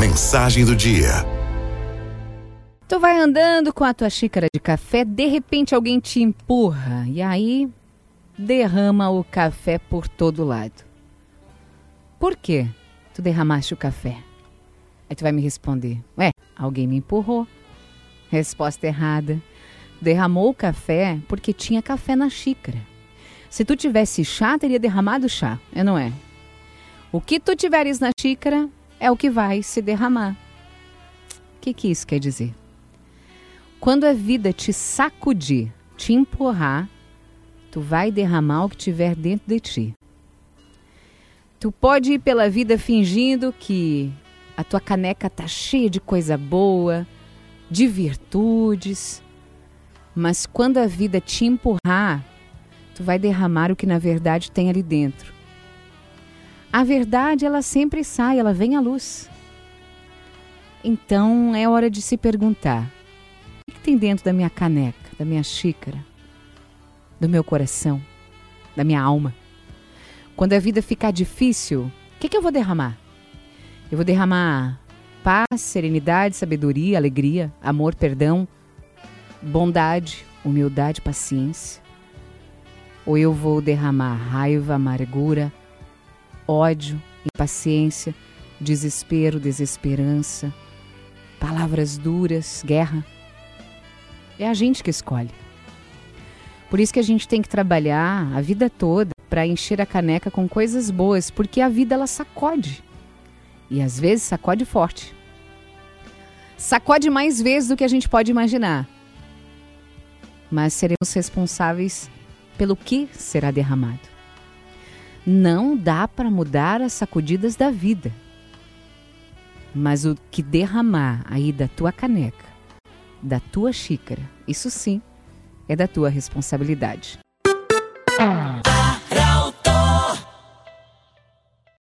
Mensagem do dia. Tu vai andando com a tua xícara de café, de repente alguém te empurra e aí derrama o café por todo lado. Por quê? Tu derramaste o café. Aí tu vai me responder: Ué, alguém me empurrou. Resposta errada. Derramou o café porque tinha café na xícara. Se tu tivesse chá, teria derramado chá, é não é? O que tu tiveres na xícara é o que vai se derramar. O que, que isso quer dizer? Quando a vida te sacudir, te empurrar, tu vai derramar o que tiver dentro de ti. Tu pode ir pela vida fingindo que a tua caneca tá cheia de coisa boa, de virtudes, mas quando a vida te empurrar, tu vai derramar o que na verdade tem ali dentro. A verdade, ela sempre sai, ela vem à luz. Então é hora de se perguntar: o que tem dentro da minha caneca, da minha xícara, do meu coração, da minha alma? Quando a vida ficar difícil, o que, que eu vou derramar? Eu vou derramar paz, serenidade, sabedoria, alegria, amor, perdão, bondade, humildade, paciência? Ou eu vou derramar raiva, amargura, ódio, impaciência, desespero, desesperança, palavras duras, guerra? É a gente que escolhe. Por isso que a gente tem que trabalhar a vida toda para encher a caneca com coisas boas, porque a vida ela sacode. E às vezes sacode forte. Sacode mais vezes do que a gente pode imaginar. Mas seremos responsáveis pelo que será derramado. Não dá para mudar as sacudidas da vida. Mas o que derramar aí da tua caneca, da tua xícara, isso sim é da tua responsabilidade.